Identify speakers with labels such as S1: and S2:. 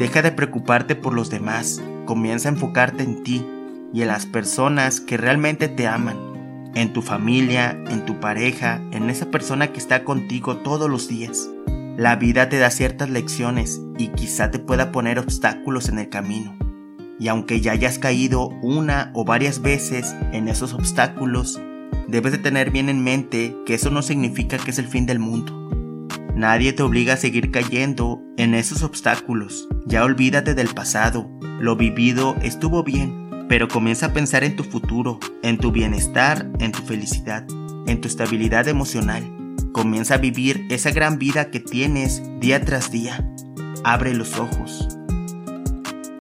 S1: Deja de preocuparte por los demás, comienza a enfocarte en ti y en las personas que realmente te aman, en tu familia, en tu pareja, en esa persona que está contigo todos los días. La vida te da ciertas lecciones y quizá te pueda poner obstáculos en el camino. Y aunque ya hayas caído una o varias veces en esos obstáculos, debes de tener bien en mente que eso no significa que es el fin del mundo. Nadie te obliga a seguir cayendo en esos obstáculos. Ya olvídate del pasado. Lo vivido estuvo bien, pero comienza a pensar en tu futuro, en tu bienestar, en tu felicidad, en tu estabilidad emocional. Comienza a vivir esa gran vida que tienes día tras día. Abre los ojos.